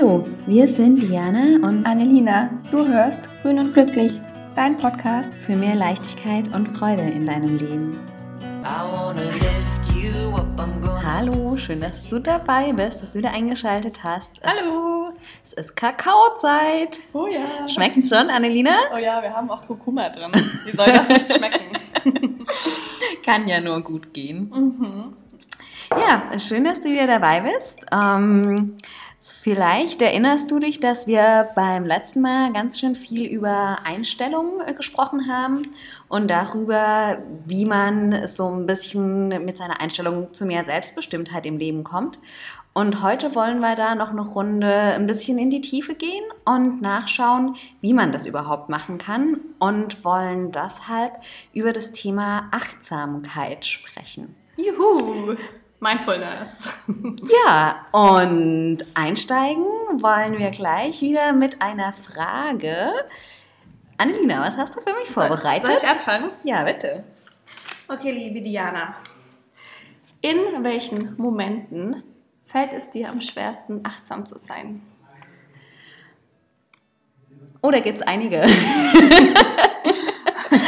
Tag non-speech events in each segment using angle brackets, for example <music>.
Hallo, wir sind Diana und Annelina. Du hörst Grün und Glücklich, dein Podcast für mehr Leichtigkeit und Freude in deinem Leben. Hallo, schön, dass du dabei bist, dass du wieder eingeschaltet hast. Es, Hallo! Es ist Kakaozeit. Oh ja. Schmeckt es schon, Annelina? Oh ja, wir haben auch Kurkuma drin. Wie soll das nicht schmecken? <laughs> Kann ja nur gut gehen. Mhm. Ja, schön, dass du wieder dabei bist. Ähm, Vielleicht erinnerst du dich, dass wir beim letzten Mal ganz schön viel über Einstellungen äh, gesprochen haben und darüber, wie man so ein bisschen mit seiner Einstellung zu mehr Selbstbestimmtheit im Leben kommt. Und heute wollen wir da noch eine Runde ein bisschen in die Tiefe gehen und nachschauen, wie man das überhaupt machen kann und wollen deshalb über das Thema Achtsamkeit sprechen. Juhu! Mindfulness. <laughs> Ja, und einsteigen wollen wir gleich wieder mit einer Frage. Annelina, was hast du für mich vorbereitet? Soll ich anfangen? Ja, bitte. Okay, liebe Diana. In welchen Momenten fällt es dir am schwersten, achtsam zu sein? Oh, da gibt es einige. <laughs>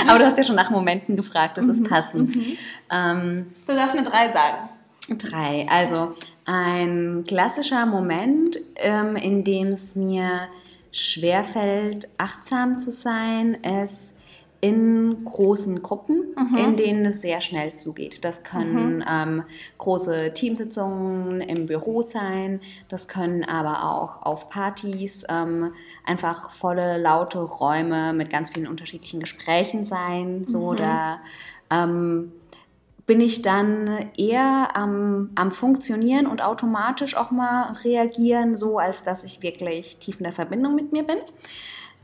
Aber du hast ja schon nach Momenten gefragt, das ist mhm, passend. Mhm. Ähm, du darfst mir drei sagen. Drei. Also ein klassischer Moment, ähm, in dem es mir schwerfällt, achtsam zu sein, ist in großen Gruppen, mhm. in denen es sehr schnell zugeht. Das können mhm. ähm, große Teamsitzungen im Büro sein, das können aber auch auf Partys ähm, einfach volle, laute Räume mit ganz vielen unterschiedlichen Gesprächen sein. So, mhm. da ähm, bin ich dann eher am, am Funktionieren und automatisch auch mal reagieren, so als dass ich wirklich tief in der Verbindung mit mir bin.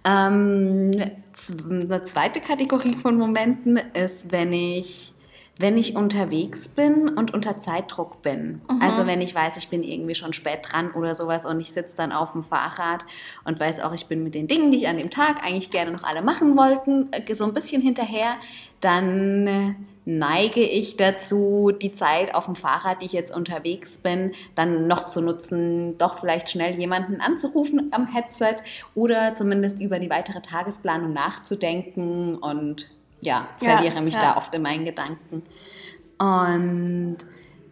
Ähm, eine zweite Kategorie von Momenten ist, wenn ich wenn ich unterwegs bin und unter Zeitdruck bin. Mhm. Also wenn ich weiß, ich bin irgendwie schon spät dran oder sowas und ich sitze dann auf dem Fahrrad und weiß auch, ich bin mit den Dingen, die ich an dem Tag eigentlich gerne noch alle machen wollten, äh, so ein bisschen hinterher, dann neige ich dazu, die Zeit auf dem Fahrrad, die ich jetzt unterwegs bin, dann noch zu nutzen, doch vielleicht schnell jemanden anzurufen am Headset oder zumindest über die weitere Tagesplanung nachzudenken und ja, verliere ja, mich ja. da oft in meinen Gedanken. Und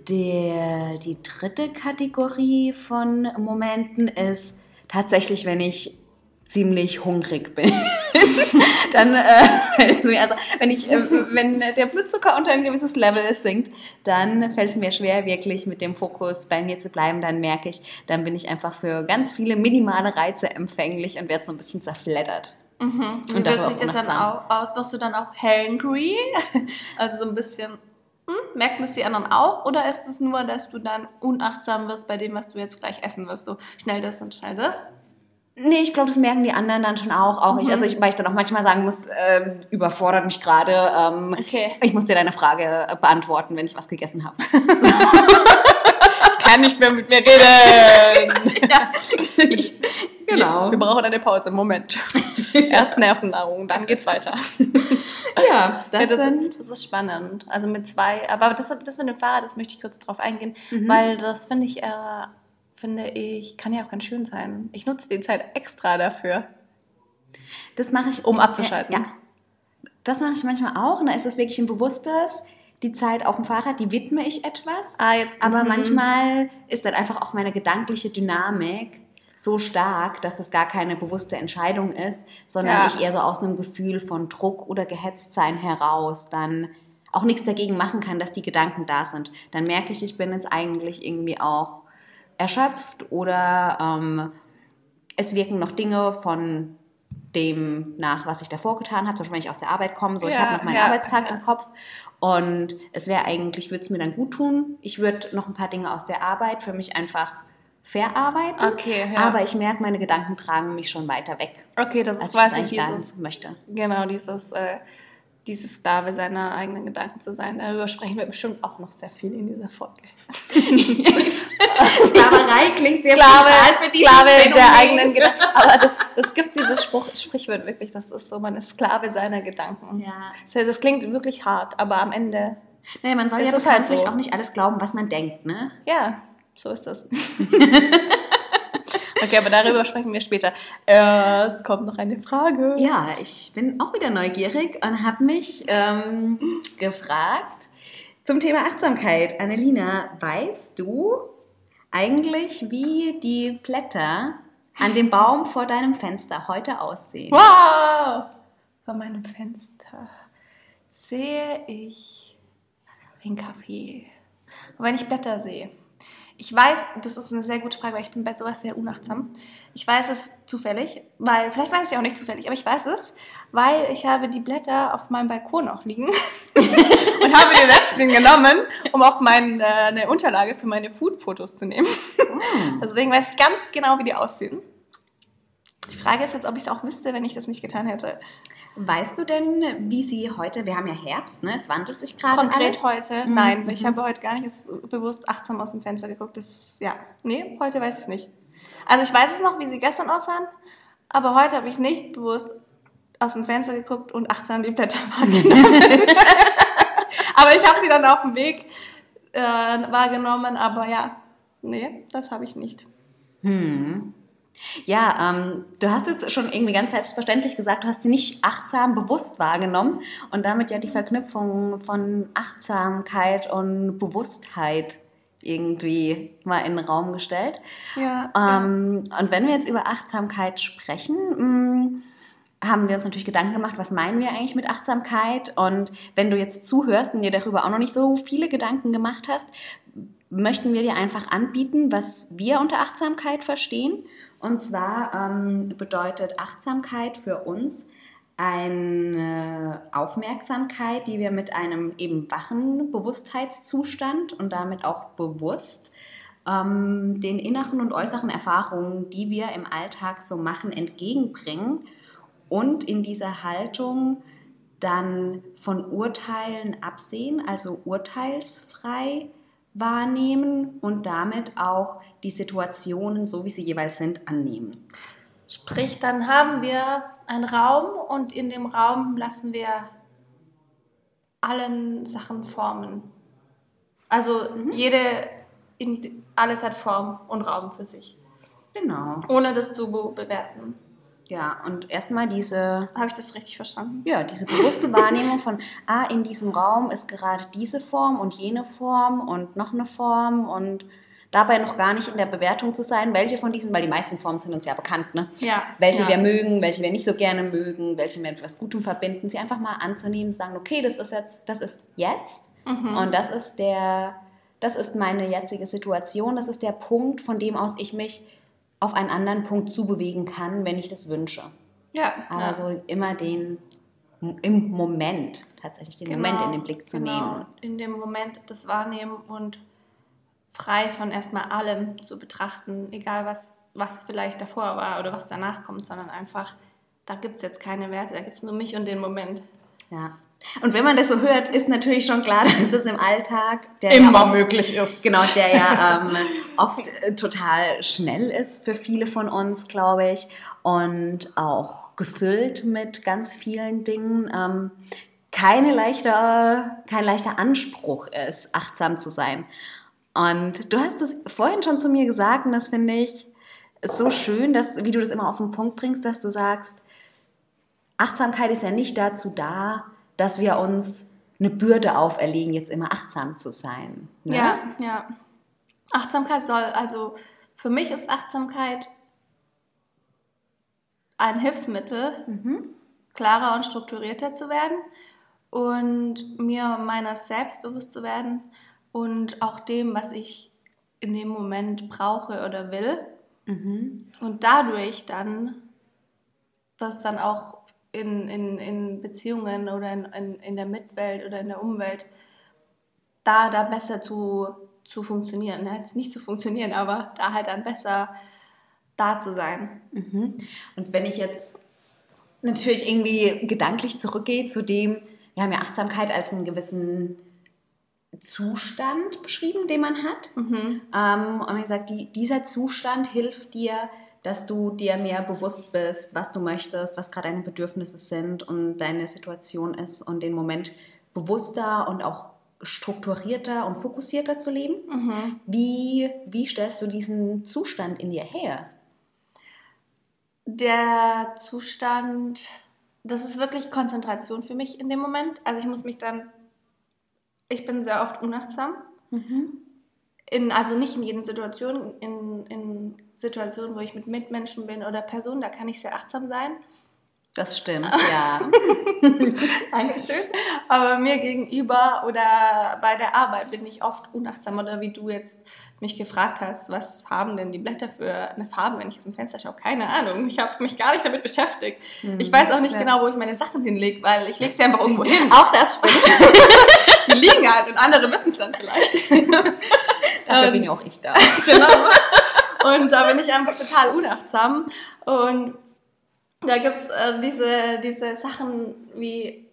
der, die dritte Kategorie von Momenten ist tatsächlich, wenn ich ziemlich hungrig bin. <laughs> <laughs> dann, äh, <laughs> also wenn, ich, äh, wenn der Blutzucker unter ein gewisses Level sinkt, dann fällt es mir schwer, wirklich mit dem Fokus bei mir zu bleiben. Dann merke ich, dann bin ich einfach für ganz viele minimale Reize empfänglich und werde so ein bisschen zerfleddert. Mhm. Und Wie wirkt sich das dann auch aus? Wirst du dann auch hangry? <laughs> also so ein bisschen, hm, merken das die anderen auch? Oder ist es nur, dass du dann unachtsam wirst bei dem, was du jetzt gleich essen wirst? So schnell das und schnell das? Nee, ich glaube, das merken die anderen dann schon auch. auch mhm. ich, also ich, weil ich dann auch manchmal sagen muss, äh, überfordert mich gerade. Ähm, okay. Ich muss dir deine Frage äh, beantworten, wenn ich was gegessen habe. ich kann nicht mehr mit mir reden. <laughs> ja. Ich, genau. Wir brauchen eine Pause. Moment. Erst Nervennahrung, dann geht's weiter. ja, das, ja, das, das, ist spannend. Also mit zwei, aber das, das mit dem Fahrrad, das möchte ich kurz drauf eingehen, mhm. weil das finde ich eher finde ich, kann ja auch ganz schön sein. Ich nutze die Zeit extra dafür. Das mache ich, um abzuschalten. Ja. Das mache ich manchmal auch. Und da ist es wirklich ein bewusstes, die Zeit auf dem Fahrrad, die widme ich etwas. Ah, jetzt. Aber mhm. manchmal ist dann einfach auch meine gedankliche Dynamik so stark, dass das gar keine bewusste Entscheidung ist, sondern ja. ich eher so aus einem Gefühl von Druck oder Gehetztsein heraus dann auch nichts dagegen machen kann, dass die Gedanken da sind. Dann merke ich, ich bin jetzt eigentlich irgendwie auch erschöpft oder ähm, es wirken noch Dinge von dem nach, was ich davor getan habe, zum Beispiel wenn ich aus der Arbeit komme, so ja, ich habe noch meinen ja, Arbeitstag ja. im Kopf und es wäre eigentlich, würde es mir dann gut tun, ich würde noch ein paar Dinge aus der Arbeit für mich einfach verarbeiten, okay, aber ich merke, meine Gedanken tragen mich schon weiter weg. Okay, das ist, was ich dieses, möchte. Genau, dieses äh, dieses Sklave seiner eigenen Gedanken zu sein. Darüber sprechen wir bestimmt auch noch sehr viel in dieser Folge. <laughs> Sklaverei klingt sehr Sklave, für Sklave der eigenen Gedanken. Aber das, das gibt dieses Spruch, Sprichwort wirklich, das ist so, man ist Sklave seiner Gedanken. Ja. Das, das klingt wirklich hart, aber am Ende. Nee, man soll ja halt so. auch nicht alles glauben, was man denkt, ne? Ja, so ist das. <laughs> Okay, aber darüber sprechen wir später. Es kommt noch eine Frage. Ja, ich bin auch wieder neugierig und habe mich ähm, gefragt zum Thema Achtsamkeit. Annelina, weißt du eigentlich, wie die Blätter an dem Baum vor deinem Fenster heute aussehen? Wow! Vor meinem Fenster sehe ich ein Kaffee. Wenn ich Blätter sehe, ich weiß, das ist eine sehr gute Frage, weil ich bin bei sowas sehr unachtsam. Ich weiß es zufällig, weil, vielleicht weiß ich es auch nicht zufällig, aber ich weiß es, weil ich habe die Blätter auf meinem Balkon auch liegen <laughs> und habe die letzten genommen, um auf meine, äh, Unterlage für meine Food-Fotos zu nehmen. Mm. Deswegen weiß ich ganz genau, wie die aussehen. Die Frage ist jetzt, ob ich es auch wüsste, wenn ich das nicht getan hätte. Weißt du denn, wie sie heute, wir haben ja Herbst, ne? Es wandelt sich gerade. Konkret alles. heute? Mhm. Nein, ich habe heute gar nicht bewusst achtsam aus dem Fenster geguckt. Das, ja, nee, heute weiß ich es nicht. Also ich weiß es noch, wie sie gestern aussahen, aber heute habe ich nicht bewusst aus dem Fenster geguckt und achtsam die Blätter <laughs> wahrgenommen. aber ich habe sie dann auf dem Weg äh, wahrgenommen, aber ja, nee, das habe ich nicht. Hm. Ja, ähm, du hast jetzt schon irgendwie ganz selbstverständlich gesagt, du hast sie nicht achtsam bewusst wahrgenommen und damit ja die Verknüpfung von Achtsamkeit und Bewusstheit irgendwie mal in den Raum gestellt. Ja, ähm, ja. Und wenn wir jetzt über Achtsamkeit sprechen, mh, mm, haben wir uns natürlich Gedanken gemacht, was meinen wir eigentlich mit Achtsamkeit? Und wenn du jetzt zuhörst und dir darüber auch noch nicht so viele Gedanken gemacht hast, möchten wir dir einfach anbieten, was wir unter Achtsamkeit verstehen. Und zwar ähm, bedeutet Achtsamkeit für uns eine Aufmerksamkeit, die wir mit einem eben wachen Bewusstheitszustand und damit auch bewusst ähm, den inneren und äußeren Erfahrungen, die wir im Alltag so machen, entgegenbringen und in dieser Haltung dann von Urteilen absehen, also urteilsfrei wahrnehmen und damit auch die Situationen, so wie sie jeweils sind, annehmen. Sprich, dann haben wir einen Raum und in dem Raum lassen wir allen Sachen formen. Also mhm. jede, alles hat Form und Raum für sich. Genau. Ohne das zu bewerten. Ja, und erstmal diese. Habe ich das richtig verstanden? Ja, diese bewusste Wahrnehmung von, ah, in diesem Raum ist gerade diese Form und jene Form und noch eine Form und dabei noch gar nicht in der Bewertung zu sein, welche von diesen, weil die meisten Formen sind uns ja bekannt, ne? Ja. Welche ja. wir mögen, welche wir nicht so gerne mögen, welche wir mit etwas Gutem verbinden, sie einfach mal anzunehmen, zu sagen, okay, das ist jetzt, das ist jetzt mhm. und das ist der, das ist meine jetzige Situation, das ist der Punkt, von dem aus ich mich auf einen anderen Punkt zubewegen kann, wenn ich das wünsche. Ja. Also ja. immer den im Moment tatsächlich den genau, Moment in den Blick zu genau. nehmen. In dem Moment das wahrnehmen und frei von erstmal allem zu betrachten, egal was, was vielleicht davor war oder was danach kommt, sondern einfach, da gibt es jetzt keine Werte, da gibt es nur mich und den Moment. Ja. Und wenn man das so hört, ist natürlich schon klar, <laughs> dass das im Alltag immer ja oft, möglich ist. Genau, der ja ähm, oft äh, total schnell ist für viele von uns, glaube ich, und auch gefüllt mit ganz vielen Dingen. Ähm, keine leichter, kein leichter Anspruch ist, achtsam zu sein. Und du hast es vorhin schon zu mir gesagt, und das finde ich so schön, dass, wie du das immer auf den Punkt bringst, dass du sagst, Achtsamkeit ist ja nicht dazu da, dass wir uns eine Bürde auferlegen, jetzt immer achtsam zu sein. Ne? Ja, ja. Achtsamkeit soll, also für mich ist Achtsamkeit ein Hilfsmittel, mhm. klarer und strukturierter zu werden und mir meines selbst bewusst zu werden und auch dem, was ich in dem Moment brauche oder will. Mhm. Und dadurch dann das dann auch in, in, in Beziehungen oder in, in, in der Mitwelt oder in der Umwelt da, da besser zu, zu funktionieren. Jetzt nicht zu funktionieren, aber da halt dann besser da zu sein. Mhm. Und wenn ich jetzt natürlich irgendwie gedanklich zurückgehe zu dem, wir haben ja Achtsamkeit als einen gewissen Zustand beschrieben, den man hat. Mhm. Ähm, und wie gesagt, die, dieser Zustand hilft dir, dass du dir mehr bewusst bist, was du möchtest, was gerade deine Bedürfnisse sind und deine Situation ist und den Moment bewusster und auch strukturierter und fokussierter zu leben. Mhm. Wie, wie stellst du diesen Zustand in dir her? der Zustand, das ist wirklich Konzentration für mich in dem Moment. Also ich muss mich dann, ich bin sehr oft unachtsam. Mhm. In, also nicht in jeden Situation, in, in Situationen, wo ich mit Mitmenschen bin oder Personen, da kann ich sehr achtsam sein. Das stimmt, <laughs> ja. Dankeschön. Aber mir gegenüber oder bei der Arbeit bin ich oft unachtsam oder wie du jetzt mich gefragt hast, was haben denn die Blätter für eine Farbe, wenn ich aus dem Fenster schaue? Keine Ahnung. Ich habe mich gar nicht damit beschäftigt. Hm, ich weiß auch nicht ja. genau, wo ich meine Sachen hinlege, weil ich lege sie einfach irgendwo hin. auch das stimmt. <laughs> die liegen halt und andere wissen es dann vielleicht. <laughs> Dafür bin ja auch ich da. <laughs> genau. Und da bin ich einfach total unachtsam. Und da gibt es äh, diese, diese Sachen wie,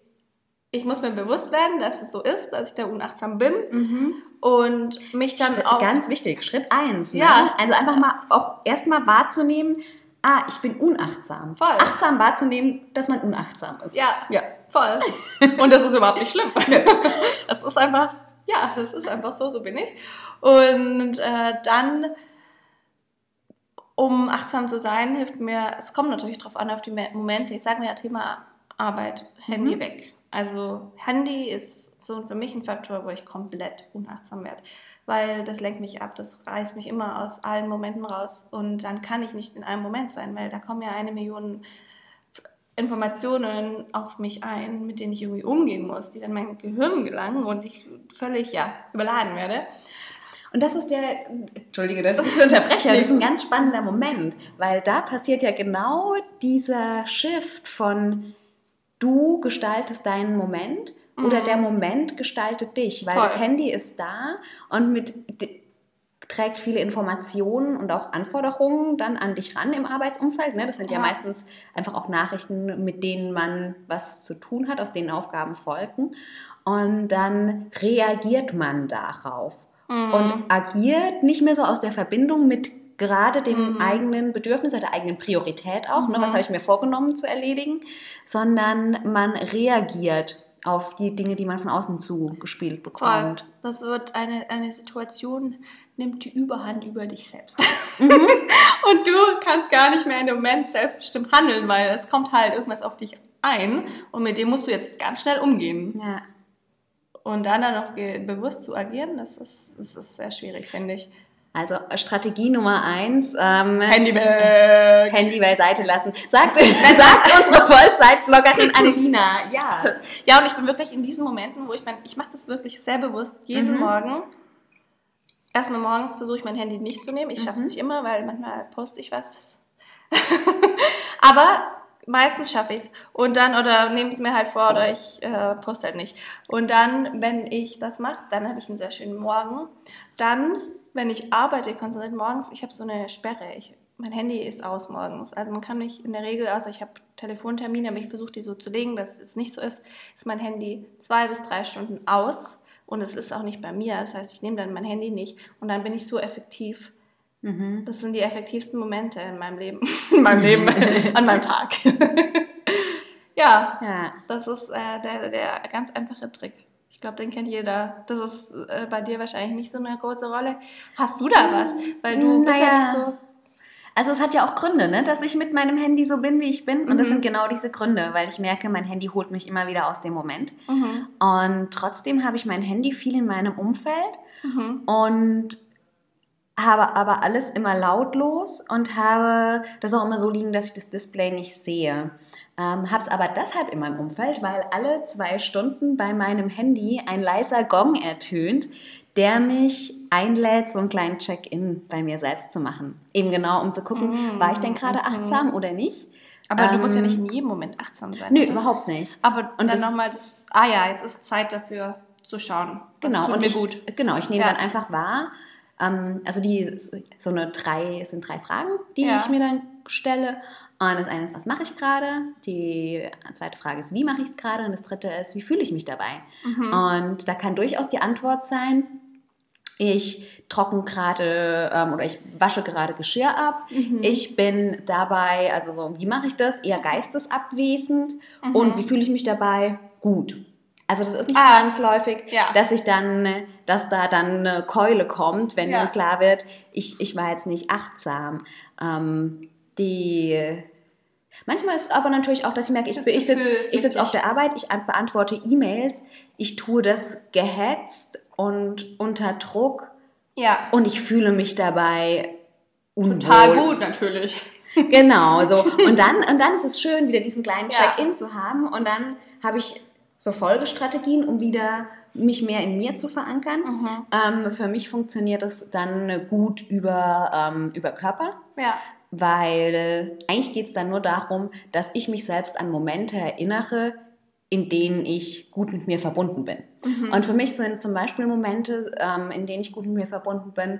ich muss mir bewusst werden, dass es so ist, dass ich da unachtsam bin. Mhm. Und mich dann auch. Ganz wichtig, Schritt eins. Ne? Ja. Also einfach mal auch erstmal wahrzunehmen, ah, ich bin unachtsam. Voll. Achtsam wahrzunehmen, dass man unachtsam ist. Ja, ja. voll. <laughs> Und das ist überhaupt nicht schlimm. <laughs> das ist einfach, ja, das ist einfach so, so bin ich. Und äh, dann um achtsam zu sein, hilft mir, es kommt natürlich darauf an, auf die Momente. Ich sage mir ja Thema Arbeit, Handy mhm. weg. Also Handy ist so für mich ein Faktor, wo ich komplett unachtsam werde, weil das lenkt mich ab, das reißt mich immer aus allen Momenten raus und dann kann ich nicht in einem Moment sein, weil da kommen ja eine Million Informationen auf mich ein, mit denen ich irgendwie umgehen muss, die dann mein Gehirn gelangen und ich völlig ja überladen werde. Und das ist der, entschuldige, dass ich unterbreche, das ist ein ganz spannender Moment, weil da passiert ja genau dieser Shift von du gestaltest deinen Moment mhm. oder der Moment gestaltet dich, weil Voll. das Handy ist da und mit trägt viele Informationen und auch Anforderungen dann an dich ran im Arbeitsumfeld. Ne? Das sind ja. ja. meistens einfach auch Nachrichten, mit denen man was zu tun hat, aus denen Aufgaben folgen. Und dann reagiert man darauf mhm. und agiert nicht mehr so aus der Verbindung mit gerade dem mhm. eigenen Bedürfnis oder der eigenen Priorität auch, mhm. ne, was mhm. habe ich mir vorgenommen zu erledigen, sondern man reagiert auf die Dinge, die man von außen zugespielt bekommt. Voll. Das wird eine, eine Situation, nimmt die Überhand über dich selbst. Mhm. <laughs> und du kannst gar nicht mehr in dem Moment selbstbestimmt handeln, weil es kommt halt irgendwas auf dich ein und mit dem musst du jetzt ganz schnell umgehen. Ja. Und dann dann noch bewusst zu agieren, das ist, das ist sehr schwierig, finde ich. Also Strategie Nummer eins. Ähm, Handy, be Handy beiseite lassen. Sagt, <laughs> sagt unsere Vollzeitbloggerin Annelina. Ja. <laughs> Ja, und ich bin wirklich in diesen Momenten, wo ich mein, ich mache das wirklich sehr bewusst jeden mhm. Morgen. Erstmal morgens versuche ich mein Handy nicht zu nehmen. Ich schaffe es mhm. nicht immer, weil manchmal poste ich was. <laughs> Aber meistens schaffe ich es. Und dann, oder nehme es mir halt vor, oder ich äh, poste halt nicht. Und dann, wenn ich das mache, dann habe ich einen sehr schönen Morgen. Dann, wenn ich arbeite, konzentriert morgens, ich habe so eine Sperre. Ich, mein Handy ist aus morgens. Also man kann mich in der Regel, außer ich habe Telefontermine, aber ich versuche die so zu legen, dass es nicht so ist, ist mein Handy zwei bis drei Stunden aus. Und es ist auch nicht bei mir. Das heißt, ich nehme dann mein Handy nicht. Und dann bin ich so effektiv Mhm. Das sind die effektivsten Momente in meinem Leben, <laughs> in meinem Leben, <laughs> an meinem Tag. <laughs> ja, ja, das ist äh, der, der ganz einfache Trick. Ich glaube, den kennt jeder. Das ist äh, bei dir wahrscheinlich nicht so eine große Rolle. Hast du da was? Weil du naja. bist ja nicht so. Also es hat ja auch Gründe, ne? dass ich mit meinem Handy so bin, wie ich bin. Und mhm. das sind genau diese Gründe, weil ich merke, mein Handy holt mich immer wieder aus dem Moment. Mhm. Und trotzdem habe ich mein Handy viel in meinem Umfeld. Mhm. Und habe aber alles immer lautlos und habe das auch immer so liegen, dass ich das Display nicht sehe. Ähm, habe es aber deshalb in meinem Umfeld, weil alle zwei Stunden bei meinem Handy ein leiser Gong ertönt, der mich einlädt, so einen kleinen Check-in bei mir selbst zu machen. Eben genau, um zu gucken, mm, war ich denn gerade mm. achtsam oder nicht. Aber ähm, du musst ja nicht in jedem Moment achtsam sein. Nö, oder? überhaupt nicht. Aber und dann nochmal das, ah ja, jetzt ist Zeit dafür zu schauen. Das genau, und ich, gut. Genau, ich nehme ja. dann einfach wahr, ähm, also die so eine drei, sind drei Fragen, die ja. ich mir dann stelle. Und das eine ist, was mache ich gerade? Die zweite Frage ist, wie mache ich es gerade? Und das dritte ist, wie fühle ich mich dabei? Mhm. Und da kann durchaus die Antwort sein, ich trocken gerade ähm, oder ich wasche gerade Geschirr ab. Mhm. Ich bin dabei, also so, wie mache ich das? Eher geistesabwesend. Mhm. Und wie fühle ich mich dabei? Gut. Also das ist nicht ah, zwangsläufig, ja. dass ich dann, dass da dann eine Keule kommt, wenn ja. dann klar wird, ich, ich war jetzt nicht achtsam. Ähm, die Manchmal ist aber natürlich auch, dass ich merke, ich, ich sitze sitz auf der Arbeit, ich beantworte E-Mails, ich tue das gehetzt und unter Druck. Ja. Und ich fühle mich dabei unwohl. Total gut, natürlich. Genau, so. Und dann, und dann ist es schön, wieder diesen kleinen Check-in ja. zu haben. Und dann habe ich so Folgestrategien, um wieder mich mehr in mir zu verankern. Mhm. Ähm, für mich funktioniert das dann gut über, ähm, über Körper. Ja weil eigentlich geht es dann nur darum, dass ich mich selbst an Momente erinnere, in denen ich gut mit mir verbunden bin. Mhm. Und für mich sind zum Beispiel Momente, ähm, in denen ich gut mit mir verbunden bin,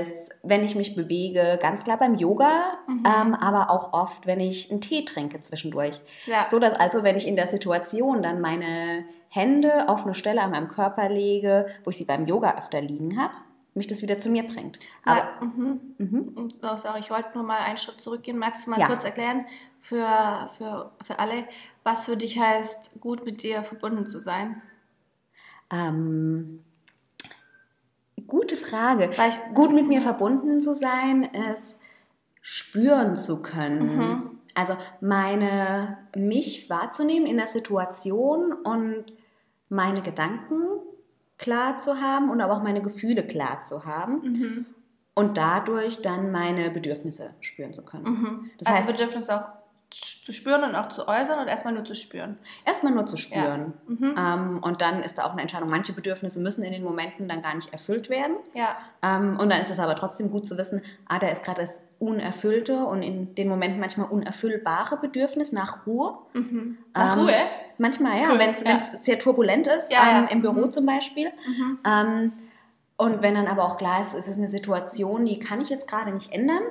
ist, wenn ich mich bewege, ganz klar beim Yoga, mhm. ähm, aber auch oft, wenn ich einen Tee trinke zwischendurch. Ja. So dass also, wenn ich in der Situation dann meine Hände auf eine Stelle an meinem Körper lege, wo ich sie beim Yoga öfter liegen habe, mich das wieder zu mir bringt. Aber, ja, mhm. Mhm. Oh, sorry, ich wollte nur mal einen Schritt zurückgehen. Magst du mal ja. kurz erklären für, für, für alle, was für dich heißt, gut mit dir verbunden zu sein? Ähm, gute Frage. Ich, gut mit mir verbunden zu sein, ist spüren zu können. Mhm. Also meine, mich wahrzunehmen in der Situation und meine Gedanken klar zu haben und aber auch meine Gefühle klar zu haben. Mhm. Und dadurch dann meine Bedürfnisse spüren zu können. Mhm. Das also heißt, Bedürfnisse auch zu spüren und auch zu äußern oder erstmal nur zu spüren? Erstmal nur zu spüren. Ja. Mhm. Ähm, und dann ist da auch eine Entscheidung. Manche Bedürfnisse müssen in den Momenten dann gar nicht erfüllt werden. Ja. Ähm, und dann ist es aber trotzdem gut zu wissen, ah, da ist gerade das unerfüllte und in den Momenten manchmal unerfüllbare Bedürfnis nach Ruhe. Mhm. Nach ähm, Ruhe? Manchmal, ja, cool. wenn es ja. sehr turbulent ist, ja, ähm, im Büro mhm. zum Beispiel. Mhm. Ähm, und wenn dann aber auch klar ist, es ist eine Situation, die kann ich jetzt gerade nicht ändern,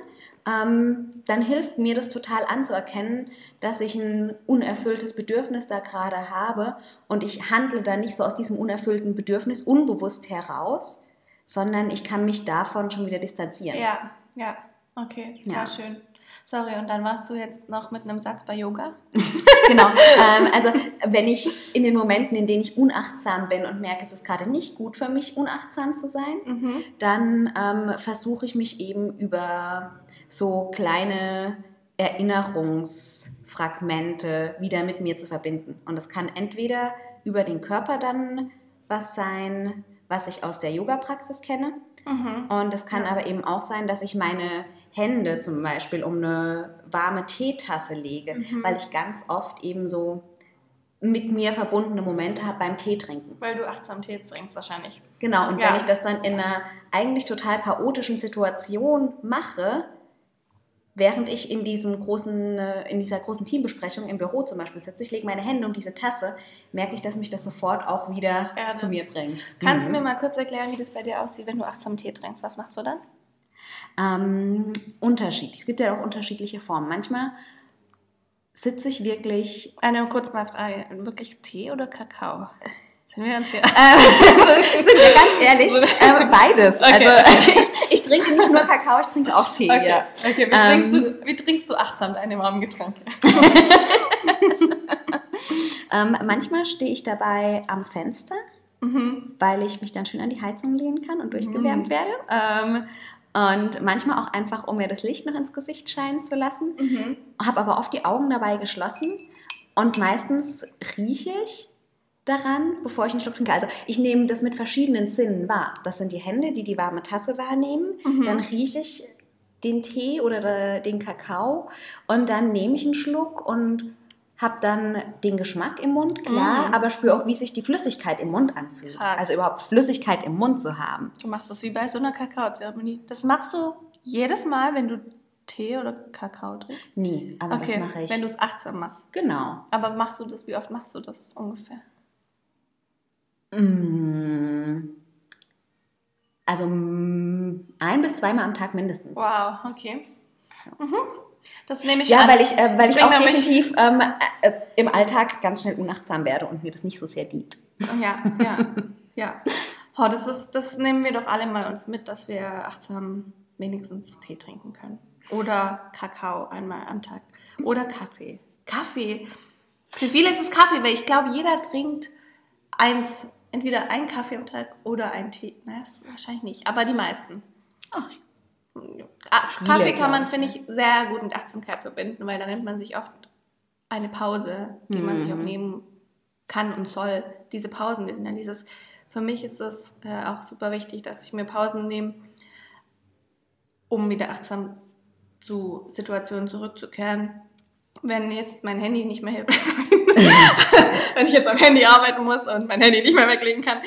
ähm, dann hilft mir das total anzuerkennen, dass ich ein unerfülltes Bedürfnis da gerade habe und ich handle da nicht so aus diesem unerfüllten Bedürfnis unbewusst heraus, sondern ich kann mich davon schon wieder distanzieren. Ja, ja, okay, ja. schön. Sorry, und dann warst du jetzt noch mit einem Satz bei Yoga? <laughs> genau. Ähm, also wenn ich in den Momenten, in denen ich unachtsam bin und merke, es ist gerade nicht gut für mich, unachtsam zu sein, mhm. dann ähm, versuche ich mich eben über so kleine Erinnerungsfragmente wieder mit mir zu verbinden. Und das kann entweder über den Körper dann was sein, was ich aus der Yoga-Praxis kenne. Mhm. Und es kann ja. aber eben auch sein, dass ich meine Hände zum Beispiel um eine warme Teetasse lege, mhm. weil ich ganz oft eben so mit mir verbundene Momente habe beim Tee trinken. Weil du achtsam Tee trinkst wahrscheinlich. Genau, und ja. wenn ich das dann in einer eigentlich total chaotischen Situation mache, während ich in diesem großen, äh, in dieser großen Teambesprechung im Büro zum Beispiel sitze, ich lege meine Hände um diese Tasse, merke ich, dass mich das sofort auch wieder ja, zu mir bringt. Kannst mhm. du mir mal kurz erklären, wie das bei dir aussieht, wenn du achtsam Tee trinkst? Was machst du dann? Ähm, unterschiedlich. Es gibt ja auch unterschiedliche Formen. Manchmal sitze ich wirklich. Eine kurz mal Frage: Wirklich Tee oder Kakao? Sind wir uns hier? <laughs> Ähm, sind wir ganz ehrlich? <laughs> Ähm, beides. Okay. Also <laughs> ich, ich, trinke nicht nur Kakao, ich trinke auch Tee. Okay, ja. okay. Wie, trinkst du, ähm, wie trinkst du achtsam deine warmen Getränke? ähm, manchmal stehe ich dabei am Fenster, mhm. weil ich mich dann schön an die Heizung lehnen kann und durchgewärmt mhm. werde. Ähm, und manchmal auch einfach, um mir das Licht noch ins Gesicht scheinen zu lassen. Mhm. Habe aber oft die Augen dabei geschlossen. Und meistens rieche ich daran, bevor ich einen Schluck trinke. Also ich nehme das mit verschiedenen Sinnen wahr. Das sind die Hände, die die warme Tasse wahrnehmen. Mhm. Dann rieche ich den Tee oder den Kakao und dann nehme ich einen Schluck und habe dann den Geschmack im Mund, klar, mhm. aber spüre auch, wie sich die Flüssigkeit im Mund anfühlt. Krass. Also überhaupt Flüssigkeit im Mund zu haben. Du machst das wie bei so einer Kakaozeremonie. Das machst du jedes Mal, wenn du Tee oder Kakao trinkst? Nee, aber okay. das mache ich. Wenn du es achtsam machst. Genau. Aber machst du das, wie oft machst du das ungefähr? Mm. Also mm, ein bis zweimal am Tag mindestens. Wow, okay. Mhm. Das nehme ich Ja, an. weil ich, äh, weil ich, ich auch definitiv ähm, äh, im Alltag ganz schnell unachtsam werde und mir das nicht so sehr liegt. Ja, ja, ja. Oh, das, ist, das nehmen wir doch alle mal uns mit, dass wir achtsam wenigstens Tee trinken können. Oder Kakao einmal am Tag. Oder Kaffee. Kaffee. Für viele ist es Kaffee, weil ich glaube, jeder trinkt eins entweder einen Kaffee am Tag oder einen Tee. Na, wahrscheinlich nicht, aber die meisten. Ach, Ah, Kaffee kann man, finde ich, sehr gut mit Achtsamkeit verbinden, weil da nimmt man sich oft eine Pause, die mhm. man sich auch mhm. nehmen kann und soll. Diese Pausen, die sind ja dieses, für mich ist das äh, auch super wichtig, dass ich mir Pausen nehme, um wieder achtsam zu Situationen zurückzukehren. Wenn jetzt mein Handy nicht mehr hilft, <laughs> wenn ich jetzt am Handy arbeiten muss und mein Handy nicht mehr weglegen kann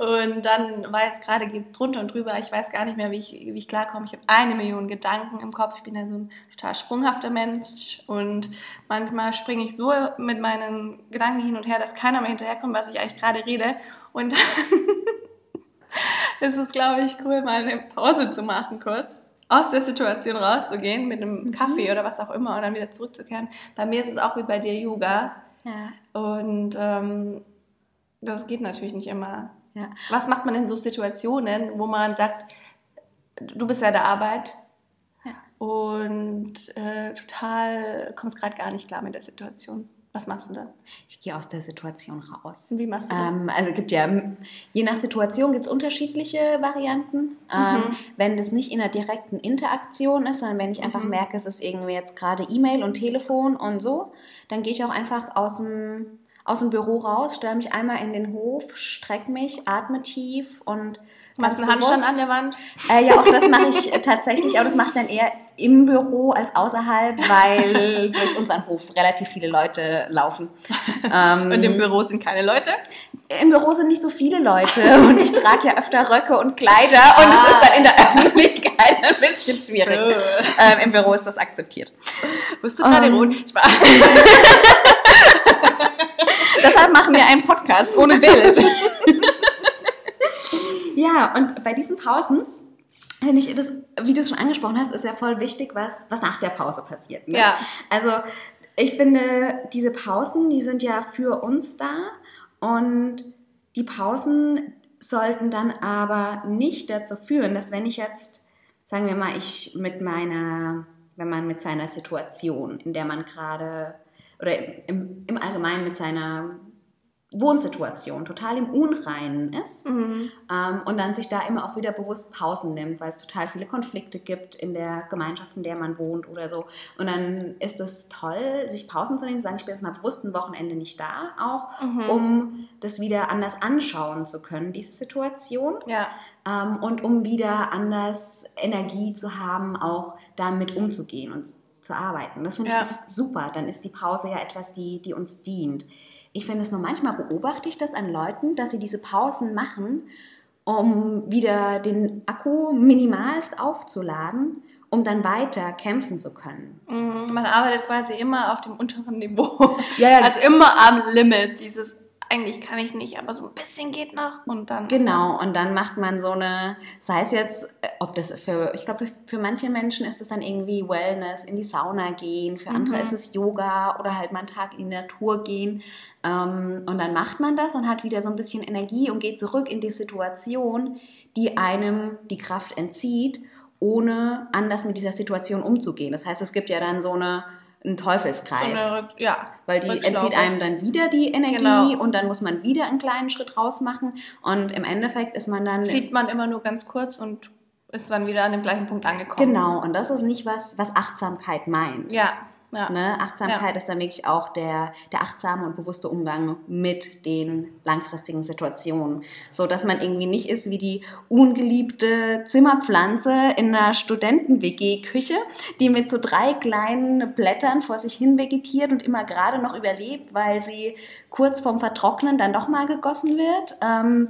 und dann weiß gerade geht es drunter und drüber, ich weiß gar nicht mehr, wie ich, wie ich klarkomme. Ich habe eine Million Gedanken im Kopf. Ich bin ja so ein total sprunghafter Mensch und manchmal springe ich so mit meinen Gedanken hin und her, dass keiner mehr hinterherkommt, was ich eigentlich gerade rede. Und dann <laughs> ist es, glaube ich, cool, mal eine Pause zu machen kurz aus der Situation rauszugehen mit einem mhm. Kaffee oder was auch immer und dann wieder zurückzukehren. Bei mir ist es auch wie bei dir Yoga. Ja. Und ähm, das geht natürlich nicht immer. Ja. Was macht man in so Situationen, wo man sagt, du bist bei der Arbeit ja. und äh, total kommst gerade gar nicht klar mit der Situation? Was machst du dann? Ich gehe aus der Situation raus. Wie machst du das? Ähm, also gibt ja, je nach Situation gibt es unterschiedliche Varianten. Ähm, mhm. wenn das nicht in einer direkten Interaktion ist, sondern wenn ich einfach mhm. merke, es ist irgendwie jetzt gerade E-Mail und Telefon und so, dann gehe ich auch einfach aus dem aus dem Büro raus, stelle mich einmal in den Hof, strecke mich, atme tief und Machst du einen Handstand an der Wand? Äh, ja, auch das mache ich tatsächlich, aber das mache ich dann eher im Büro als außerhalb, weil <laughs> durch unseren Hof relativ viele Leute laufen. Ähm, und im Büro sind keine Leute? Im Büro sind nicht so viele Leute <laughs> und ich trage ja öfter Röcke und Kleider und ah. es ist dann in der Öffentlichkeit ein bisschen schwierig. Oh. Ähm, Im Büro ist das akzeptiert. Wirst du gerade um, rot? <laughs> Deshalb machen wir einen Podcast ohne Bild. Ja, und bei diesen Pausen finde ich das, wie du es schon angesprochen hast, ist ja voll wichtig, was, was nach der Pause passiert. Ne? Ja. Also ich finde, diese Pausen, die sind ja für uns da und die Pausen sollten dann aber nicht dazu führen, dass wenn ich jetzt, sagen wir mal, ich mit meiner, wenn man mit seiner Situation, in der man gerade oder im, im Allgemeinen mit seiner Wohnsituation total im Unreinen ist mhm. ähm, und dann sich da immer auch wieder bewusst Pausen nimmt, weil es total viele Konflikte gibt in der Gemeinschaft, in der man wohnt oder so. Und dann ist es toll, sich Pausen zu nehmen, zu sagen, ich bin jetzt mal bewusst ein Wochenende nicht da, auch mhm. um das wieder anders anschauen zu können, diese Situation. Ja. Ähm, und um wieder anders Energie zu haben, auch damit umzugehen und zu arbeiten. Das finde ja. ich super. Dann ist die Pause ja etwas, die, die uns dient. Ich finde es nur manchmal beobachte ich das an Leuten, dass sie diese Pausen machen, um wieder den Akku minimalst aufzuladen, um dann weiter kämpfen zu können. Mhm, man arbeitet quasi immer auf dem unteren Niveau. Ja, ja. Also immer am Limit dieses eigentlich kann ich nicht, aber so ein bisschen geht noch und dann. Genau, und dann macht man so eine, sei es jetzt, äh, ob das für, ich glaube, für, für manche Menschen ist es dann irgendwie Wellness, in die Sauna gehen, für andere mhm. ist es Yoga oder halt mal einen Tag in die Natur gehen. Ähm, und dann macht man das und hat wieder so ein bisschen Energie und geht zurück in die Situation, die einem die Kraft entzieht, ohne anders mit dieser Situation umzugehen. Das heißt, es gibt ja dann so eine ein Teufelskreis. Eine, ja, weil die entzieht einem dann wieder die Energie genau. und dann muss man wieder einen kleinen Schritt rausmachen und im Endeffekt ist man dann... Flieht man immer nur ganz kurz und ist dann wieder an dem gleichen Punkt angekommen. Genau, und das ist nicht was, was Achtsamkeit meint. Ja, ja. Ne? Achtsamkeit ja. ist dann wirklich auch der, der achtsame und bewusste Umgang mit den langfristigen Situationen. So dass man irgendwie nicht ist wie die ungeliebte Zimmerpflanze in einer Studenten-WG-Küche, die mit so drei kleinen Blättern vor sich hin vegetiert und immer gerade noch überlebt, weil sie kurz vorm Vertrocknen dann doch mal gegossen wird. Ähm,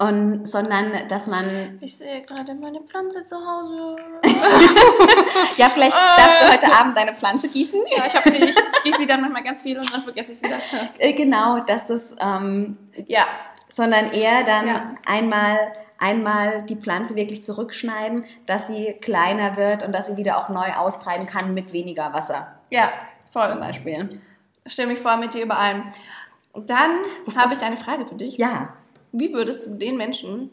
und, sondern, dass man. Ich sehe gerade meine Pflanze zu Hause. <laughs> ja, vielleicht darfst du heute Abend deine Pflanze gießen. Ja, ich habe sie, ich gieße sie dann manchmal ganz viel und dann vergesse ich es wieder. <laughs> Äh, genau, dass das, ähm, ja, sondern eher dann ja. einmal einmal die Pflanze wirklich zurückschneiden, dass sie kleiner wird und dass sie wieder auch neu austreiben kann mit weniger Wasser. Ja, voll. Zum Beispiel. Stimme ich vor mit dir überein. Dann habe ich eine Frage für dich. Ja. Wie würdest du den Menschen,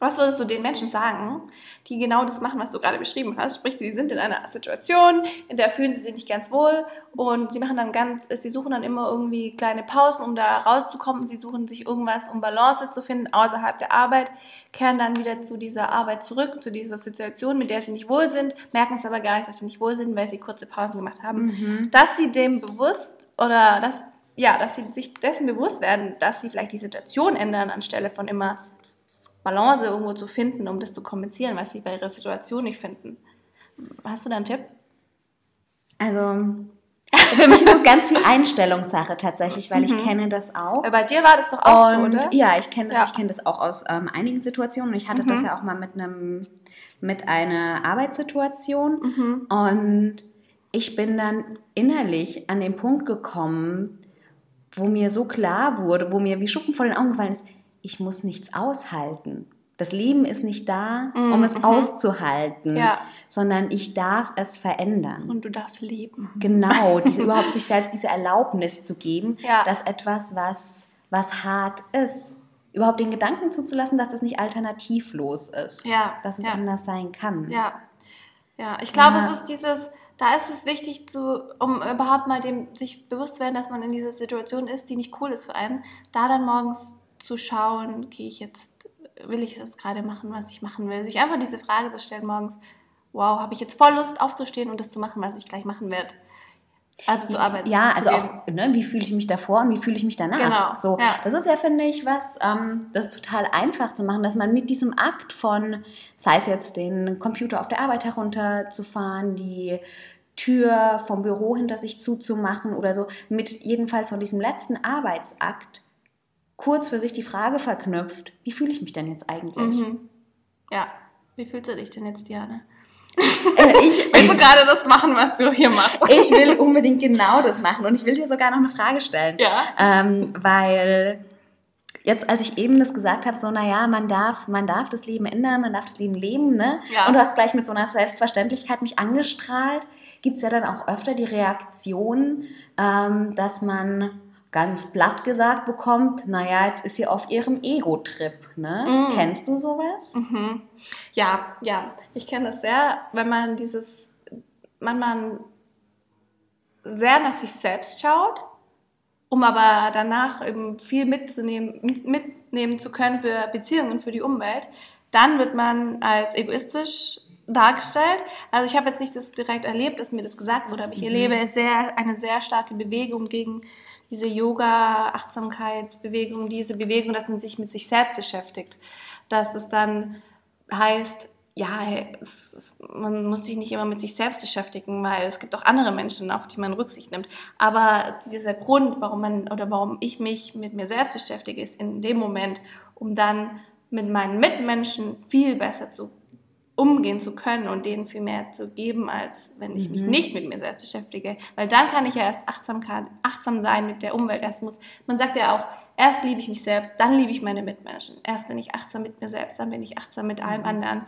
Was würdest du den Menschen sagen, die genau das machen, was du gerade beschrieben hast? Sprich, sie sind in einer Situation, in der fühlen sie sich nicht ganz wohl und sie machen dann ganz, sie suchen dann immer irgendwie kleine Pausen, um da rauszukommen. Sie suchen sich irgendwas, um Balance zu finden außerhalb der Arbeit, kehren dann wieder zu dieser Arbeit zurück, zu dieser Situation, mit der sie nicht wohl sind, merken es aber gar nicht, dass sie nicht wohl sind, weil sie kurze Pausen gemacht haben. Mhm. Dass sie dem bewusst oder dass ja, dass sie sich dessen bewusst werden, dass sie vielleicht die Situation ändern, anstelle von immer Balance irgendwo zu finden, um das zu kompensieren, was sie bei ihrer Situation nicht finden. Hast du da einen Tipp? Also, für mich ist das ganz viel Einstellungssache tatsächlich, weil mhm. ich kenne das auch. Bei dir war das doch auch und, so, oder? Ja, ich kenne das, ja. ich kenne das auch aus ähm, einigen Situationen. Ich hatte mhm. das ja auch mal mit einem mit einer Arbeitssituation mhm. und ich bin dann innerlich an den Punkt gekommen, wo mir so klar wurde, wo mir wie Schuppen vor den Augen gefallen ist, ich muss nichts aushalten. Das Leben ist nicht da, um mhm. es auszuhalten, ja. sondern ich darf es verändern. Und du darfst leben. Genau, <laughs> diese, überhaupt sich selbst diese Erlaubnis zu geben, ja. dass etwas, was, was hart ist, überhaupt den Gedanken zuzulassen, dass das nicht alternativlos ist, ja. dass es anders sein kann. Ja, ja. ich glaube, es ist dieses, da ist es wichtig, zu, um überhaupt mal dem sich bewusst zu werden, dass man in dieser Situation ist, die nicht cool ist für einen, da dann morgens zu schauen, gehe ich jetzt, will ich das gerade machen, was ich machen will. Sich einfach diese Frage zu stellen morgens, wow, habe ich jetzt voll Lust aufzustehen und das zu machen, was ich gleich machen werde. Also zu arbeiten. Ja, also auch, ne, wie fühle ich mich davor und wie fühle ich mich danach. Genau. So, ja. Das ist ja, finde ich, was, ähm, das ist total einfach zu machen, dass man mit diesem Akt von, sei es jetzt den Computer auf der Arbeit herunterzufahren, die Tür vom Büro hinter sich zuzumachen oder so, mit jedenfalls von diesem letzten Arbeitsakt kurz für sich die Frage verknüpft, wie fühle ich mich denn jetzt eigentlich? Mhm. Ja, wie fühlst du dich denn jetzt, Diane? Äh, ich, Willst du gerade das machen, was du hier machst? ich will unbedingt genau das machen und ich will dir sogar noch eine Frage stellen. Ja. Ähm, weil jetzt, als ich eben das gesagt habe, so, naja, man darf, man darf das Leben ändern, man darf das Leben leben, ne? Ja. Und du hast gleich mit so einer Selbstverständlichkeit mich angestrahlt, gibt es ja dann auch öfter die Reaktion, ähm, dass man ganz platt gesagt bekommt, naja, jetzt ist sie auf ihrem Ego-Trip. Ne? Mm. Kennst du sowas? Mhm. Ja, ja, ich kenne das sehr, wenn man dieses, wenn man sehr nach sich selbst schaut, um aber danach eben viel mitzunehmen, mitnehmen zu können für Beziehungen, für die Umwelt, dann wird man als egoistisch dargestellt. Also ich habe jetzt nicht das direkt erlebt, dass mir das gesagt wurde, aber ich mhm. erlebe sehr, eine sehr starke Bewegung gegen diese Yoga-Achtsamkeitsbewegung, diese Bewegung, dass man sich mit sich selbst beschäftigt. Dass es dann heißt, ja, es, es, man muss sich nicht immer mit sich selbst beschäftigen, weil es gibt auch andere Menschen, auf die man Rücksicht nimmt. Aber dieser Grund, warum man oder warum ich mich mit mir selbst beschäftige, ist in dem Moment, um dann mit meinen Mitmenschen viel besser zu umgehen zu können und denen viel mehr zu geben, als wenn ich mich mhm. nicht mit mir selbst beschäftige. Weil dann kann ich ja erst Achtsamkeit, achtsam sein mit der Umwelt. Erst muss, man sagt ja auch, erst liebe ich mich selbst, dann liebe ich meine Mitmenschen. Erst bin ich achtsam mit mir selbst, dann bin ich achtsam mit allem mhm. anderen.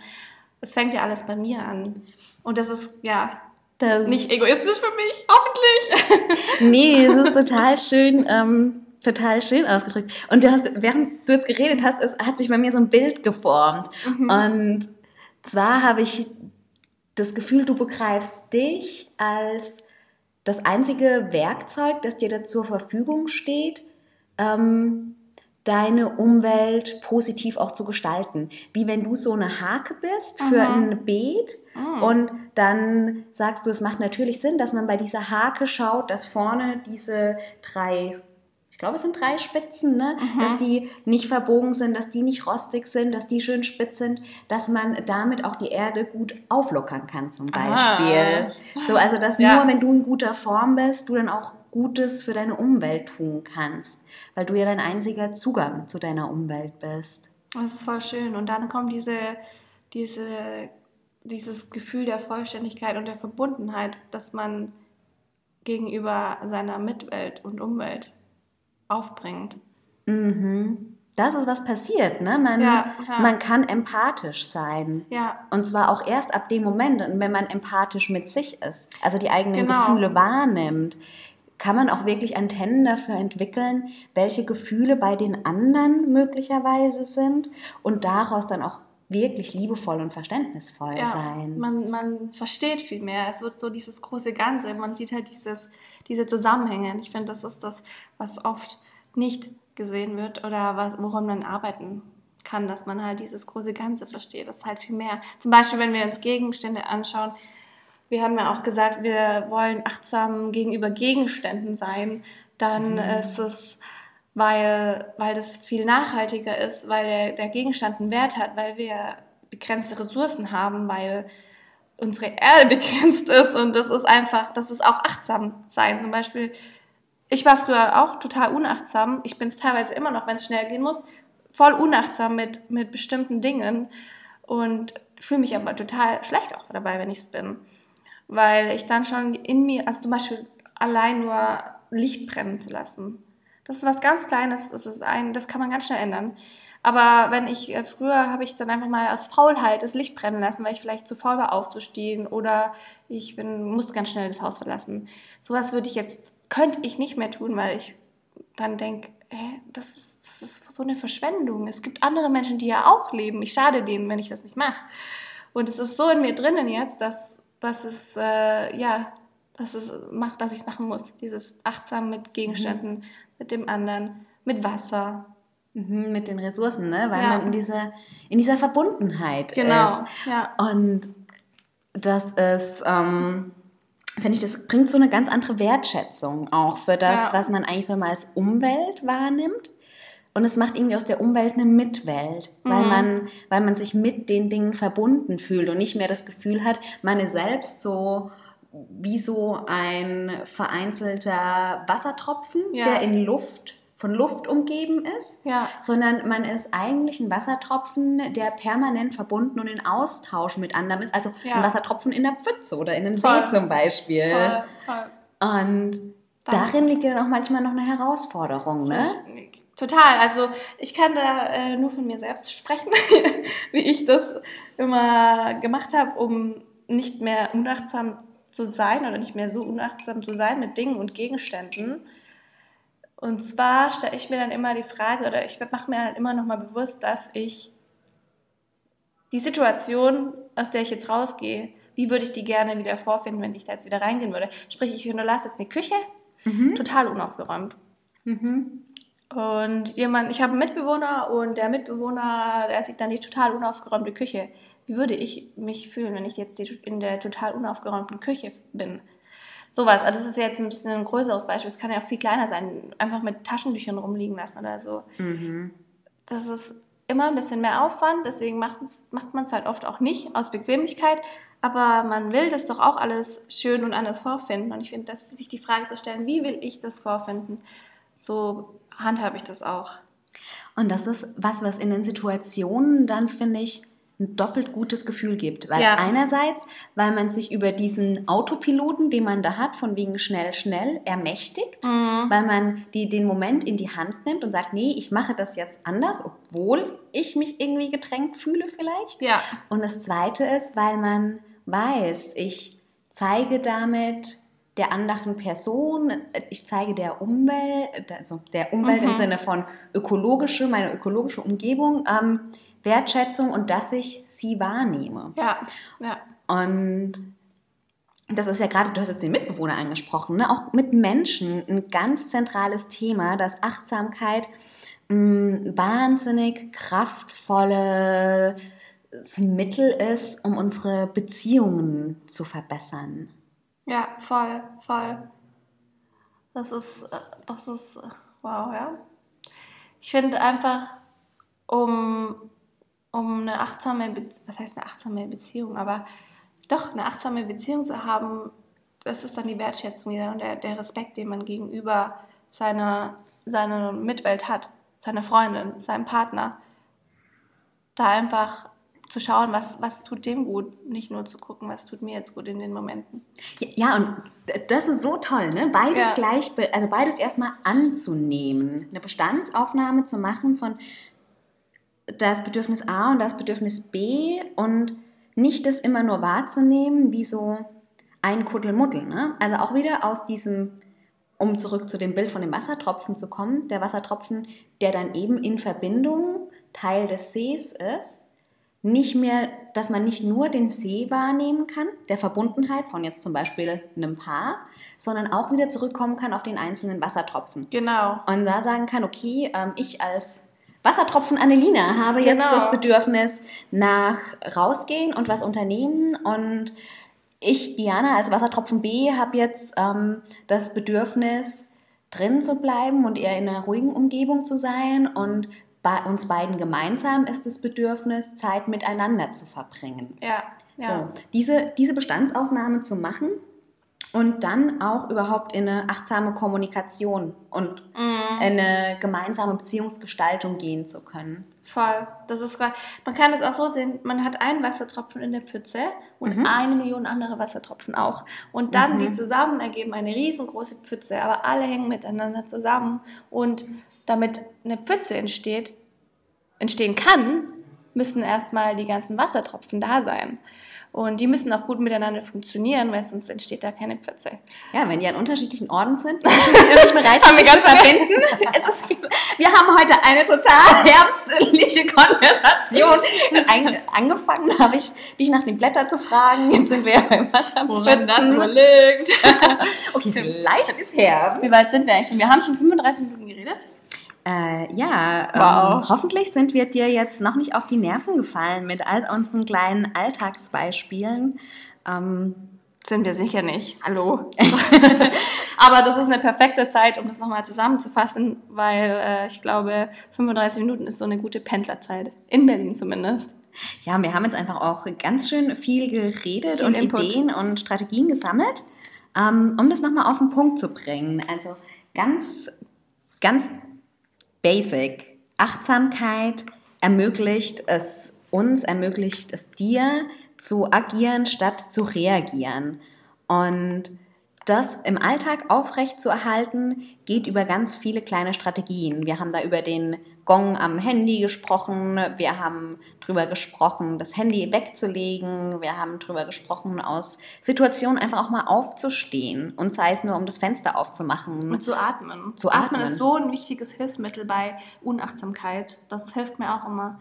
Es fängt ja alles bei mir an. Und das ist, ja, das nicht egoistisch für mich, hoffentlich. <laughs> nee, es ist total <laughs> schön. Ähm total schön ausgedrückt. Und du hast, während du jetzt geredet hast, es hat sich bei mir so ein Bild geformt. Mhm. Und zwar habe ich das Gefühl, du begreifst dich als das einzige Werkzeug, das dir da zur Verfügung steht, ähm, deine Umwelt positiv auch zu gestalten. Wie wenn du so eine Hake bist für Aha. ein Beet mhm. und dann sagst du, es macht natürlich Sinn, dass man bei dieser Hake schaut, dass vorne diese drei ich glaube, es sind drei Spitzen, ne? Mhm. dass die nicht verbogen sind, dass die nicht rostig sind, dass die schön spitz sind, dass man damit auch die Erde gut auflockern kann zum Beispiel. Ah. So, also dass ja. nur wenn du in guter Form bist, du dann auch Gutes für deine Umwelt tun kannst, weil du ja dein einziger Zugang zu deiner Umwelt bist. Das ist voll schön. Und dann kommt diese, diese, dieses Gefühl der Vollständigkeit und der Verbundenheit, dass man gegenüber seiner Mitwelt und Umwelt aufbringt. Mhm. Das ist was passiert, ne? Man, ja, ja. man kann empathisch sein. Ja. Und zwar auch erst ab dem Moment, wenn man empathisch mit sich ist, also die eigenen genau. Gefühle wahrnimmt, kann man auch wirklich Antennen dafür entwickeln, welche Gefühle bei den anderen möglicherweise sind und daraus dann auch wirklich liebevoll und verständnisvoll ja, sein. Man, man versteht viel mehr. Es wird so dieses große Ganze. Man sieht halt dieses, diese Zusammenhänge. Ich finde, das ist das, was oft nicht gesehen wird oder was, woran man arbeiten kann, dass man halt dieses große Ganze versteht. Das ist halt viel mehr. Zum Beispiel, wenn wir uns Gegenstände anschauen, wir haben ja auch gesagt, wir wollen achtsam gegenüber Gegenständen sein, dann mhm. ist es, weil, weil das viel nachhaltiger ist, weil der, der Gegenstand einen Wert hat, weil wir begrenzte Ressourcen haben, weil unsere Erde <laughs> begrenzt ist und das ist einfach, das ist auch achtsam sein. Zum Beispiel, ich war früher auch total unachtsam. Ich bin es teilweise immer noch, wenn es schnell gehen muss, voll unachtsam mit, mit bestimmten Dingen und fühle mich aber total schlecht auch dabei, wenn ich es bin weil ich dann schon in mir, also zum Beispiel allein nur Licht brennen zu lassen. Das ist was ganz Kleines, das, ist ein, das kann man ganz schnell ändern. Aber wenn ich, äh, früher habe ich dann einfach mal aus Faulheit das Licht brennen lassen, weil ich vielleicht zu faul war aufzustehen oder ich bin, musste ganz schnell das Haus verlassen. Sowas würde ich jetzt, könnte ich nicht mehr tun, weil ich dann denke, das ist, das ist so eine Verschwendung. Es gibt andere Menschen, die ja auch leben. Ich schade denen, wenn ich das nicht mache. Und es ist so in mir drinnen jetzt, dass dass es, äh, ja, dass es macht, dass ich es machen muss. Dieses achtsam mit Gegenständen, mhm. mit dem anderen, mit Wasser. Mhm, mit den Ressourcen, ne? weil ja. man in dieser, in dieser Verbundenheit genau. ist. Ja. Und das ist, ähm, finde ich, das bringt so eine ganz andere Wertschätzung auch für das, ja. was man eigentlich so mal als Umwelt wahrnimmt. Und es macht irgendwie aus der Umwelt eine Mitwelt, weil, mhm. man, weil man sich mit den Dingen verbunden fühlt und nicht mehr das Gefühl hat, man ist selbst so wie so ein vereinzelter Wassertropfen, ja. der in Luft von Luft umgeben ist, ja. sondern man ist eigentlich ein Wassertropfen, der permanent verbunden und in Austausch mit anderen ist. Also ja. ein Wassertropfen in der Pfütze oder in einem voll. See zum Beispiel. Voll, voll. Und darin liegt ja dann auch manchmal noch eine Herausforderung. Ne? Total. Also ich kann da äh, nur von mir selbst sprechen, <laughs> wie ich das immer gemacht habe, um nicht mehr unachtsam zu sein oder nicht mehr so unachtsam zu sein mit Dingen und Gegenständen. Und zwar stelle ich mir dann immer die Frage oder ich mache mir dann immer noch mal bewusst, dass ich die Situation, aus der ich jetzt rausgehe, wie würde ich die gerne wieder vorfinden, wenn ich da jetzt wieder reingehen würde? Sprich, ich hinterlasse jetzt eine Küche, mhm. total unaufgeräumt. Mhm. Und jemand, ich habe einen Mitbewohner und der Mitbewohner, der sieht dann die total unaufgeräumte Küche. Wie würde ich mich fühlen, wenn ich jetzt in der total unaufgeräumten Küche bin? Sowas. Also das ist jetzt ein bisschen ein größeres Beispiel. Es kann ja auch viel kleiner sein. Einfach mit Taschentüchern rumliegen lassen oder so. Mhm. Das ist immer ein bisschen mehr Aufwand. Deswegen macht, macht man es halt oft auch nicht aus Bequemlichkeit. Aber man will das doch auch alles schön und anders vorfinden. Und ich finde, dass sich die Frage zu stellen, wie will ich das vorfinden? So handhabe ich das auch. Und das ist was, was in den Situationen dann, finde ich, ein doppelt gutes Gefühl gibt. Weil ja. einerseits, weil man sich über diesen Autopiloten, den man da hat, von wegen schnell, schnell, ermächtigt, mhm. weil man die, den Moment in die Hand nimmt und sagt, nee, ich mache das jetzt anders, obwohl ich mich irgendwie gedrängt fühle vielleicht. Ja. Und das Zweite ist, weil man weiß, ich zeige damit der anderen Person, ich zeige der Umwelt, also der Umwelt mhm. im Sinne von ökologische, meine ökologische Umgebung, ähm, Wertschätzung und dass ich sie wahrnehme. Ja, ja. Und das ist ja gerade, du hast jetzt den Mitbewohner angesprochen, ne? auch mit Menschen ein ganz zentrales Thema, dass Achtsamkeit ein wahnsinnig kraftvolles Mittel ist, um unsere Beziehungen zu verbessern. Ja, voll, voll. Das ist, das ist, wow, ja. Ich finde einfach, um, um eine achtsame, Be was heißt eine achtsame Beziehung, aber doch eine achtsame Beziehung zu haben, das ist dann die Wertschätzung wieder und der, der Respekt, den man gegenüber seiner, seiner Mitwelt hat, seiner Freundin, seinem Partner. Da einfach zu schauen, was, was tut dem gut, nicht nur zu gucken, was tut mir jetzt gut in den Momenten. Ja, und das ist so toll, ne? Beides ja. gleich, also beides erstmal anzunehmen, eine Bestandsaufnahme zu machen von das Bedürfnis A und das Bedürfnis B und nicht das immer nur wahrzunehmen, wie so ein Kuddelmuddel. Ne? Also auch wieder aus diesem, um zurück zu dem Bild von dem Wassertropfen zu kommen, der Wassertropfen, der dann eben in Verbindung Teil des Sees ist, nicht mehr, dass man nicht nur den See wahrnehmen kann, der Verbundenheit von jetzt zum Beispiel einem Paar, sondern auch wieder zurückkommen kann auf den einzelnen Wassertropfen. Genau. Und da sagen kann, okay, ähm, ich als Wassertropfen Annelina habe genau. jetzt das Bedürfnis nach rausgehen und was unternehmen und ich, Diana, als Wassertropfen B, habe jetzt ähm, das Bedürfnis, drin zu bleiben und eher in einer ruhigen Umgebung zu sein. Und bei uns beiden gemeinsam ist das Bedürfnis, Zeit miteinander zu verbringen. Ja. ja. So, diese, diese Bestandsaufnahme zu machen und dann auch überhaupt in eine achtsame Kommunikation und mhm. eine gemeinsame Beziehungsgestaltung gehen zu können. Voll. Das ist man kann es auch so sehen, man hat einen Wassertropfen in der Pfütze und mhm. eine Million andere Wassertropfen auch. Und dann mhm. die zusammen ergeben eine riesengroße Pfütze, aber alle hängen miteinander zusammen. Und damit eine Pfütze entsteht, entstehen kann, müssen erstmal die ganzen Wassertropfen da sein. Und die müssen auch gut miteinander funktionieren, weil sonst entsteht da keine Pfütze. Ja, wenn die an unterschiedlichen Orten sind, <laughs> wir nicht bereit, haben wir ganz verbinden. <laughs> wir haben heute eine total herbstliche Konversation. <laughs> Angefangen habe ich dich nach den Blättern zu fragen. Jetzt sind wir ja beim Woran das liegt. okay, vielleicht ist Herbst. Wie weit sind wir eigentlich schon? Wir haben schon 35 Minuten geredet. Äh, ja, wow. ähm, hoffentlich sind wir dir jetzt noch nicht auf die Nerven gefallen mit all unseren kleinen Alltagsbeispielen. Ähm, sind wir sicher nicht. Hallo. <laughs> Aber das ist eine perfekte Zeit, um das nochmal zusammenzufassen, weil äh, ich glaube, 35 Minuten ist so eine gute Pendlerzeit. In Berlin zumindest. Ja, wir haben jetzt einfach auch ganz schön viel geredet viel und Input. Ideen und Strategien gesammelt, ähm, um das nochmal auf den Punkt zu bringen. Also ganz, ganz basic. Achtsamkeit ermöglicht es uns, ermöglicht es dir zu agieren statt zu reagieren. Und das im Alltag aufrecht zu erhalten, geht über ganz viele kleine Strategien. Wir haben da über den Gong am Handy gesprochen, wir haben darüber gesprochen, das Handy wegzulegen, wir haben darüber gesprochen, aus Situationen einfach auch mal aufzustehen und sei es nur, um das Fenster aufzumachen. Und zu atmen. Zu atmen. atmen ist so ein wichtiges Hilfsmittel bei Unachtsamkeit. Das hilft mir auch immer.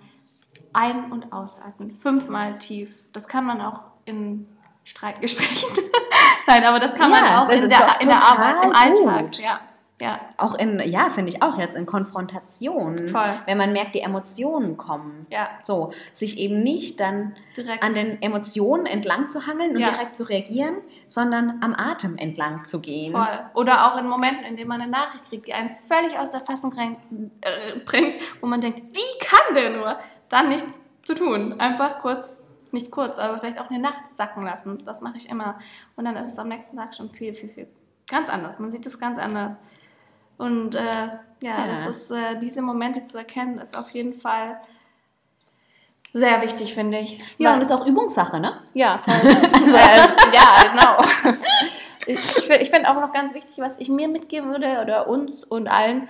Ein- und ausatmen. Fünfmal tief. Das kann man auch in Streitgesprächen. <laughs> Nein, aber das kann ja, man auch in der, in der Arbeit, im Alltag. Ja. Ja. Auch in, ja, finde ich auch jetzt in Konfrontation. Voll. Wenn man merkt, die Emotionen kommen. Ja. So, sich eben nicht dann direkt. an den Emotionen entlang zu hangeln und ja. direkt zu reagieren, sondern am Atem entlang zu gehen. Voll. Oder auch in Momenten, in denen man eine Nachricht kriegt, die einen völlig aus der Fassung rein, äh, bringt, wo man denkt, wie kann der nur? Dann nichts zu tun. Einfach kurz nicht kurz, aber vielleicht auch eine Nacht sacken lassen. Das mache ich immer. Und dann ist es am nächsten Tag schon viel, viel, viel ganz anders. Man sieht es ganz anders. Und äh, ja, ja, das ist, äh, diese Momente zu erkennen, ist auf jeden Fall sehr wichtig, finde ich. Ja, Weil, und ist auch Übungssache, ne? Ja, voll. <laughs> also, äh, ja, genau. Ich, ich, finde auch noch ganz wichtig, was ich mir mitgeben würde oder uns und allen,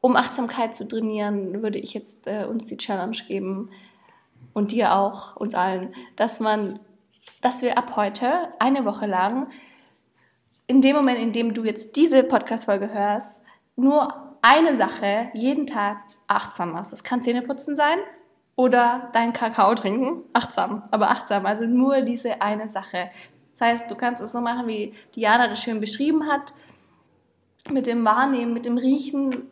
um Achtsamkeit zu trainieren, würde ich jetzt äh, uns die Challenge geben und dir auch, uns allen, dass man, dass wir ab heute eine Woche lang in dem Moment, in dem du jetzt diese Podcast-Folge hörst, nur eine Sache jeden Tag achtsam machst. Das kann Zähneputzen sein oder dein Kakao trinken. Achtsam, aber achtsam. Also nur diese eine Sache. Das heißt, du kannst es so machen, wie Diana das schön beschrieben hat, mit dem Wahrnehmen, mit dem Riechen,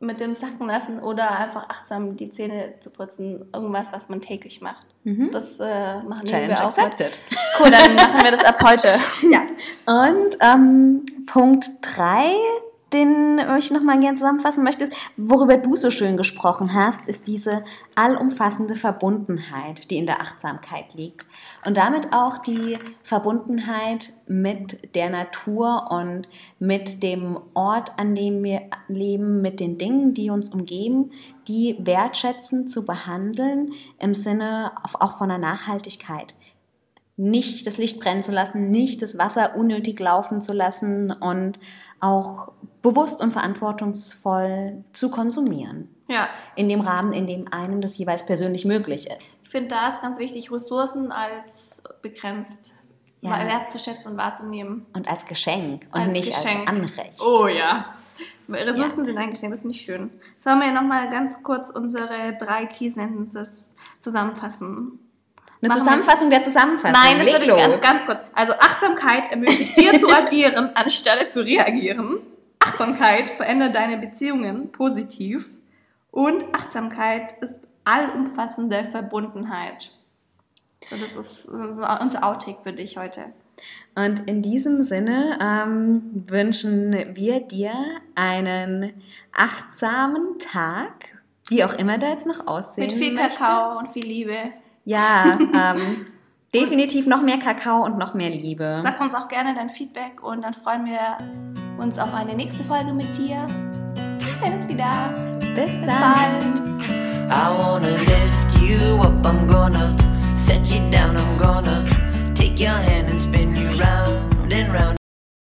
mit dem Sacken lassen oder einfach achtsam die Zähne zu putzen. Irgendwas, was man täglich macht. Mhm. Das äh, machen Challenge wir auch. Accepted. Cool, dann machen wir das ab heute. <laughs> ja. Und ähm, Punkt 3 den ich nochmal gerne zusammenfassen möchte, ist, worüber du so schön gesprochen hast, ist diese allumfassende Verbundenheit, die in der Achtsamkeit liegt. Und damit auch die Verbundenheit mit der Natur und mit dem Ort, an dem wir leben, mit den Dingen, die uns umgeben, die wertschätzend zu behandeln im Sinne auch von der Nachhaltigkeit nicht das Licht brennen zu lassen, nicht das Wasser unnötig laufen zu lassen und auch bewusst und verantwortungsvoll zu konsumieren. Ja. In dem Rahmen, in dem einem das jeweils persönlich möglich ist. Ich finde, da ist ganz wichtig, Ressourcen als begrenzt ja. wertzuschätzen und wahrzunehmen. Und als Geschenk und als nicht Geschenk. als Anrecht. Oh ja. Ressourcen ja. sind eingeschränkt, das finde ich schön. Sollen wir nochmal ganz kurz unsere drei Key Sentences zusammenfassen? Eine Machen Zusammenfassung wir? der Zusammenfassung. Nein, das würde ganz, ganz kurz. Also Achtsamkeit ermöglicht dir zu <laughs> agieren, anstelle zu reagieren. Achtsamkeit verändert deine Beziehungen positiv. Und Achtsamkeit ist allumfassende Verbundenheit. Das ist unser Outtake für dich heute. Und in diesem Sinne ähm, wünschen wir dir einen achtsamen Tag, wie auch immer da jetzt noch aussehen Mit viel möchte. Kakao und viel Liebe. Ja, ähm, <laughs> definitiv noch mehr Kakao und noch mehr Liebe. Sag uns auch gerne dein Feedback und dann freuen wir uns auf eine nächste Folge mit dir. Wir sehen uns wieder. Bis, Bis bald. I wanna lift you up, I'm gonna set you down, I'm gonna take your hand.